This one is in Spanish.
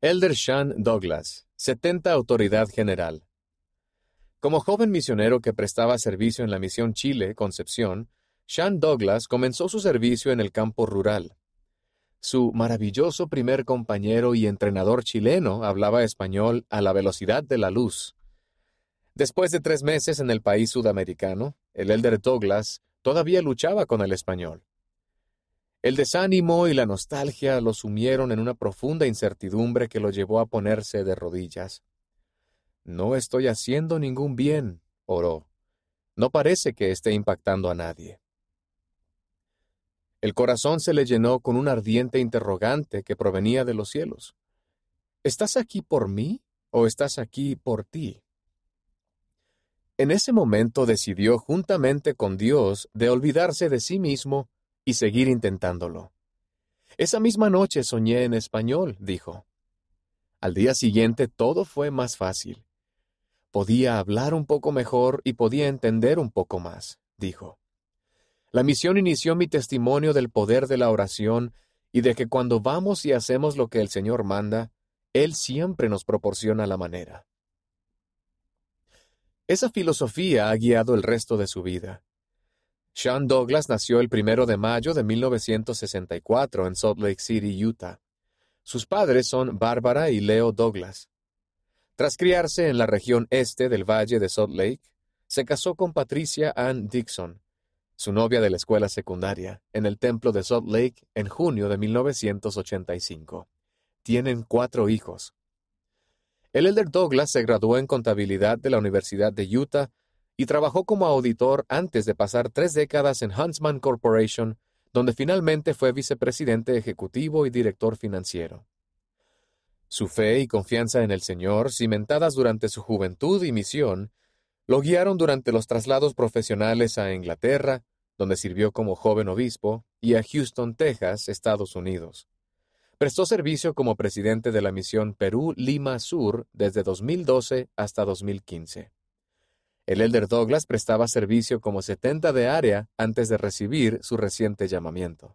Elder Sean Douglas, 70 Autoridad General. Como joven misionero que prestaba servicio en la misión Chile, Concepción, Sean Douglas comenzó su servicio en el campo rural. Su maravilloso primer compañero y entrenador chileno hablaba español a la velocidad de la luz. Después de tres meses en el país sudamericano, el Elder Douglas todavía luchaba con el español. El desánimo y la nostalgia lo sumieron en una profunda incertidumbre que lo llevó a ponerse de rodillas. No estoy haciendo ningún bien, oró. No parece que esté impactando a nadie. El corazón se le llenó con un ardiente interrogante que provenía de los cielos. ¿Estás aquí por mí o estás aquí por ti? En ese momento decidió juntamente con Dios de olvidarse de sí mismo y seguir intentándolo. Esa misma noche soñé en español, dijo. Al día siguiente todo fue más fácil. Podía hablar un poco mejor y podía entender un poco más, dijo. La misión inició mi testimonio del poder de la oración y de que cuando vamos y hacemos lo que el Señor manda, Él siempre nos proporciona la manera. Esa filosofía ha guiado el resto de su vida. Sean Douglas nació el primero de mayo de 1964 en Salt Lake City, Utah. Sus padres son Bárbara y Leo Douglas. Tras criarse en la región este del Valle de Salt Lake, se casó con Patricia Ann Dixon, su novia de la escuela secundaria, en el templo de Salt Lake en junio de 1985. Tienen cuatro hijos. El elder Douglas se graduó en contabilidad de la Universidad de Utah y trabajó como auditor antes de pasar tres décadas en Huntsman Corporation, donde finalmente fue vicepresidente ejecutivo y director financiero. Su fe y confianza en el Señor, cimentadas durante su juventud y misión, lo guiaron durante los traslados profesionales a Inglaterra, donde sirvió como joven obispo, y a Houston, Texas, Estados Unidos. Prestó servicio como presidente de la misión Perú-Lima Sur desde 2012 hasta 2015. El elder Douglas prestaba servicio como 70 de área antes de recibir su reciente llamamiento.